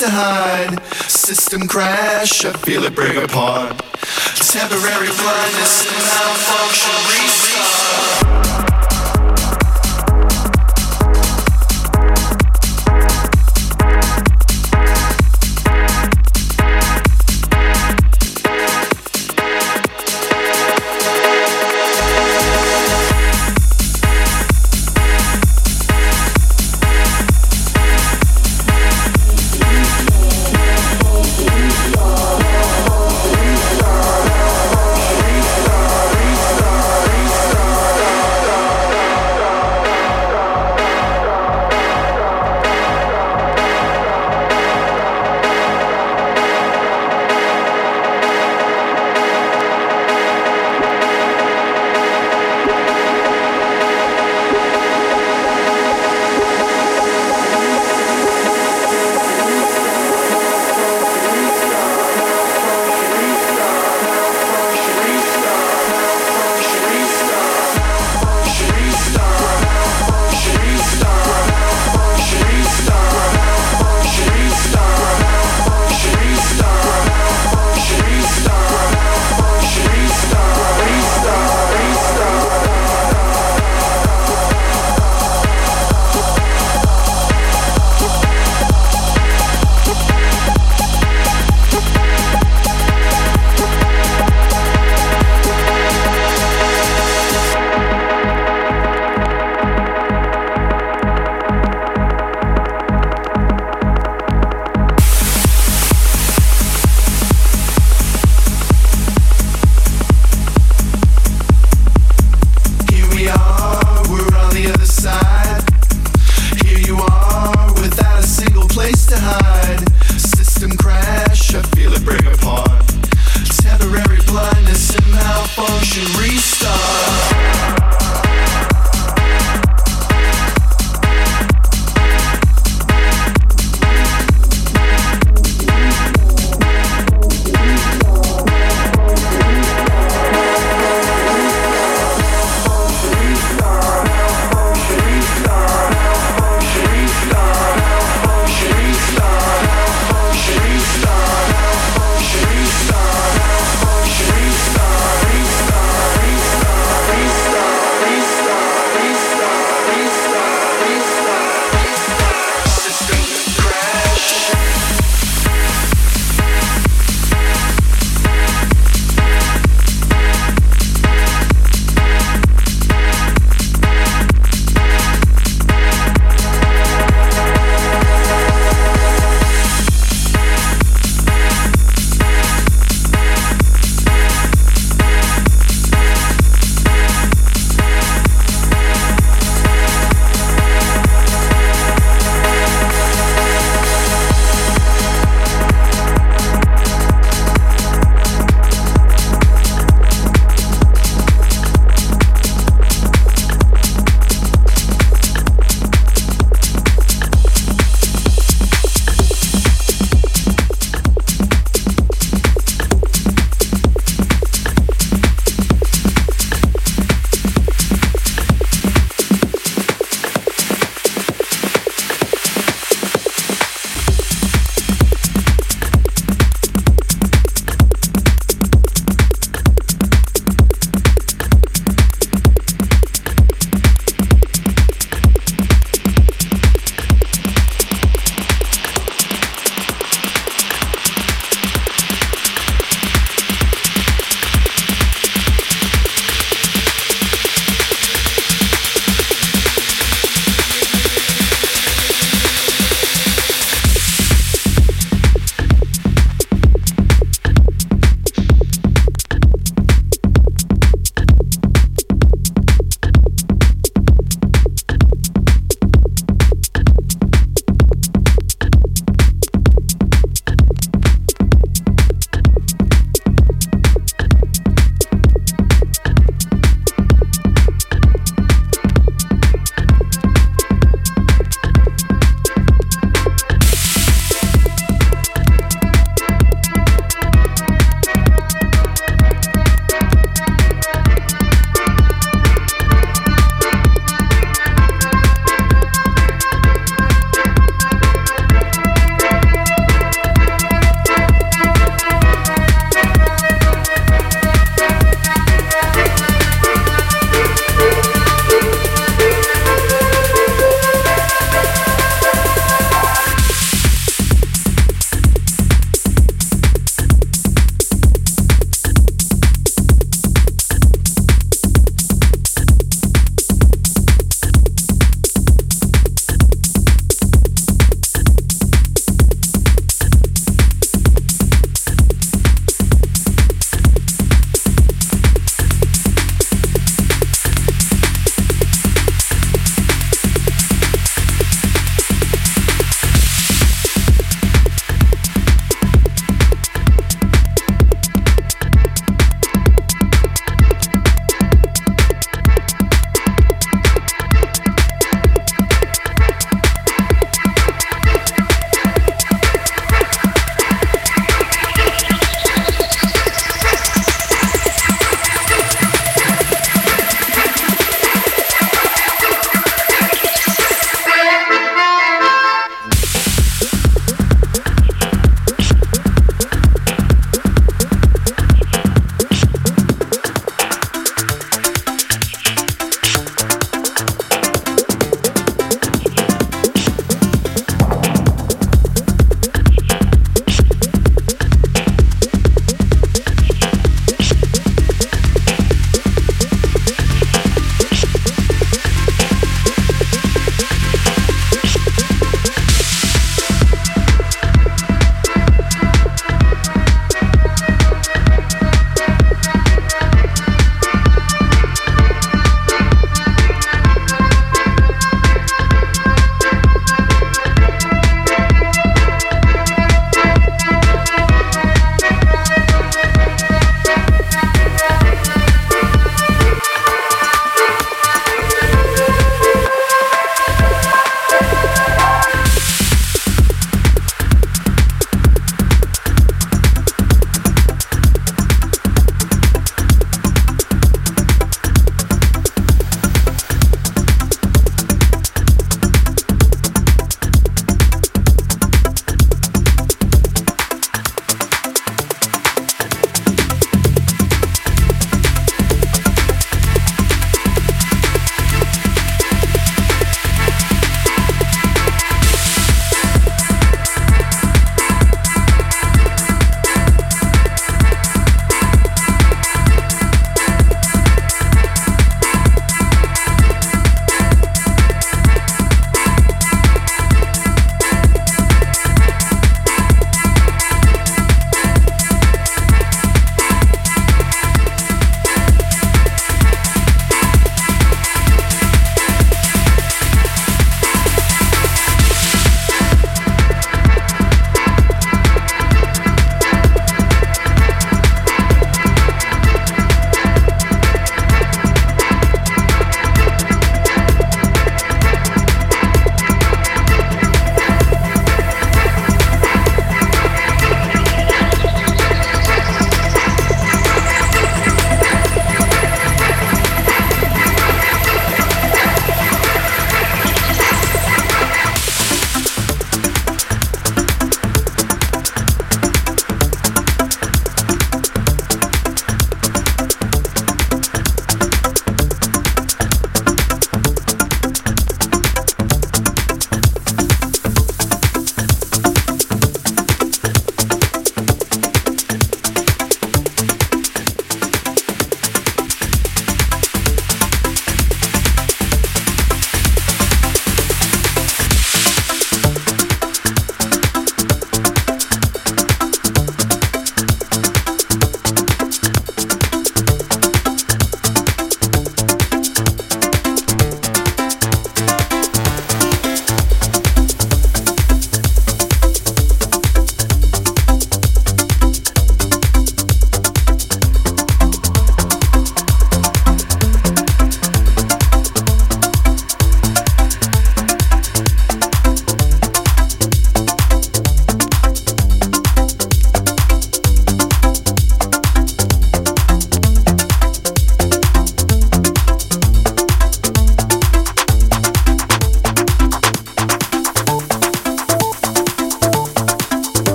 to hide. System crash, I feel it break apart.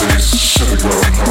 Please, shut it.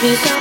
Peace out.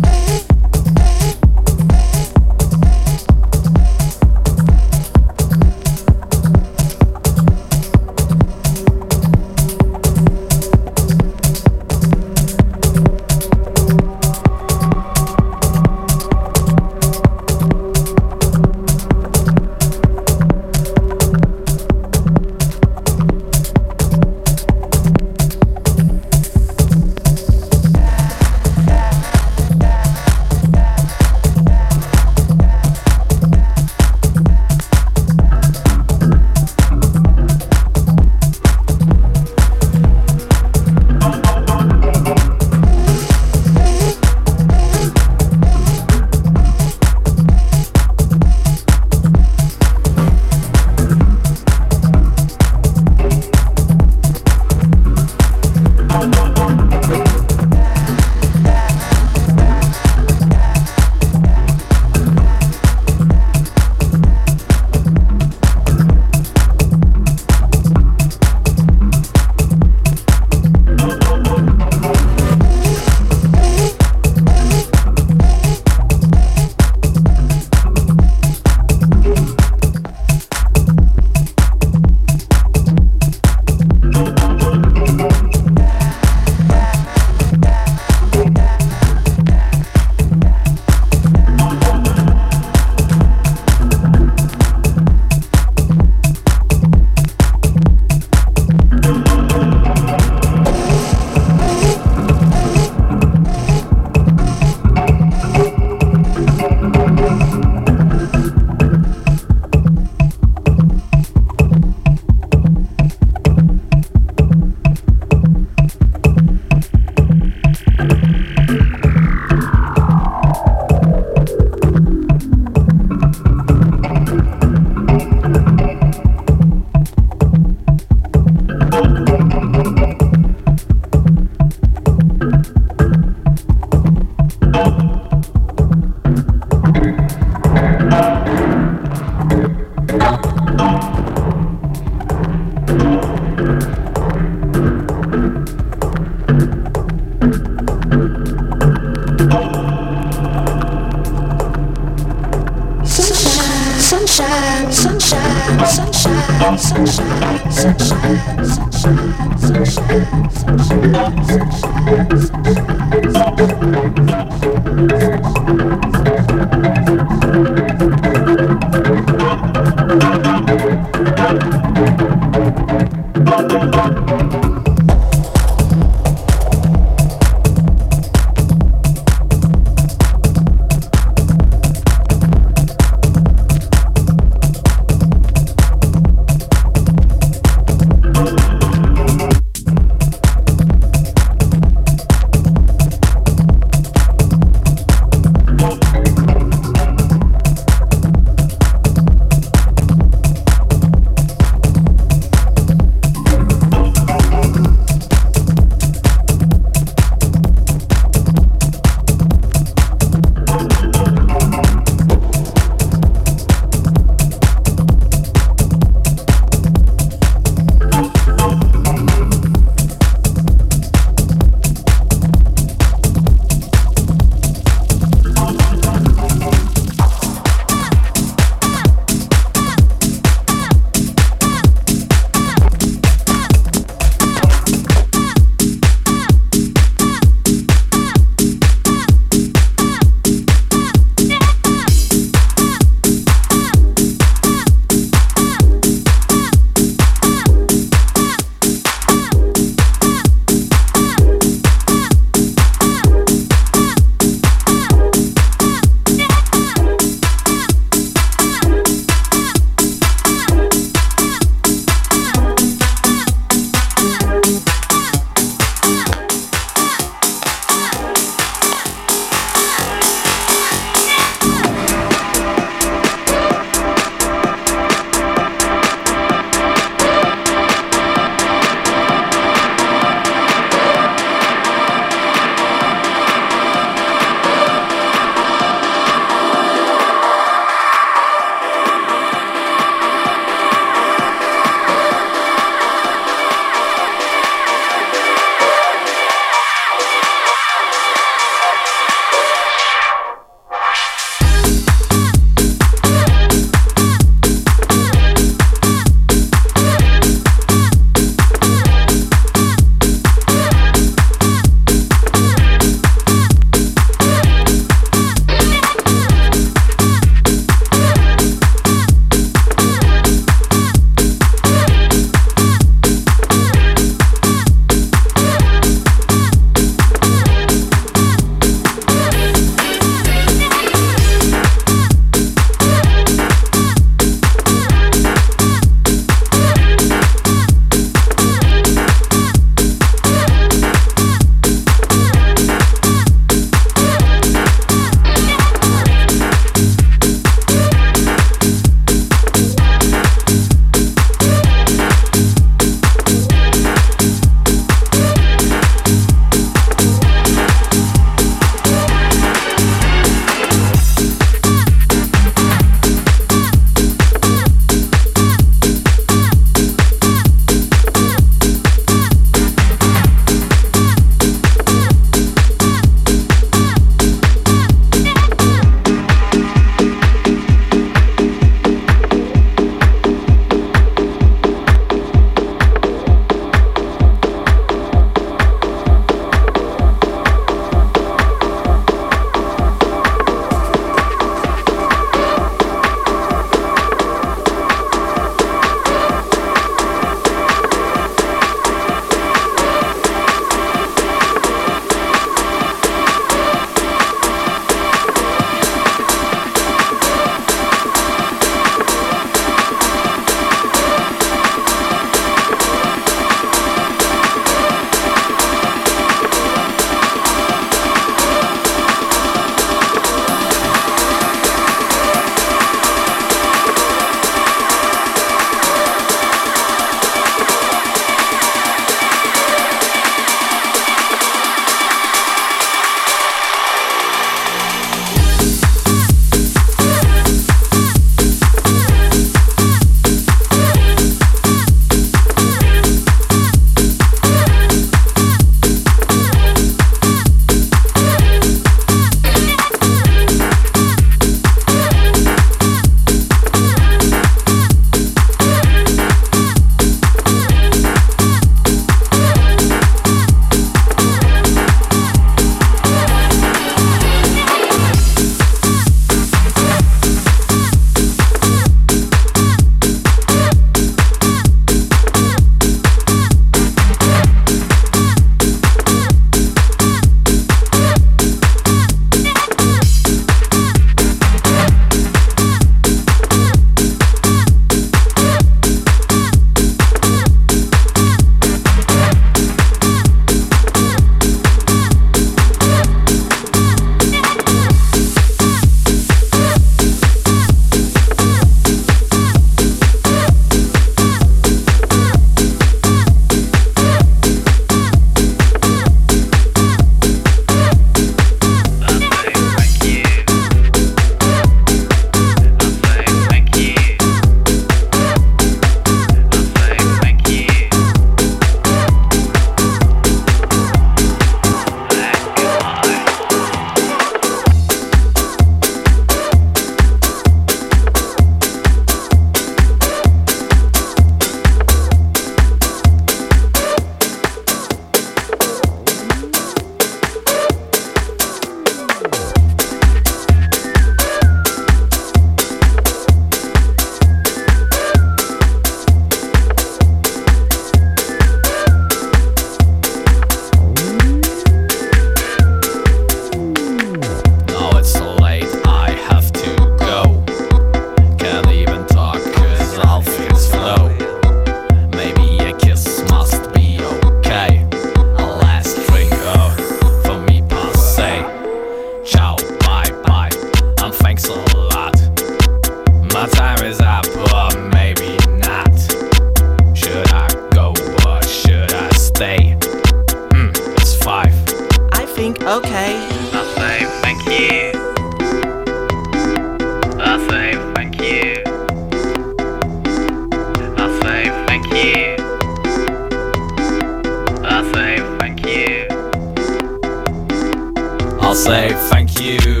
Say thank you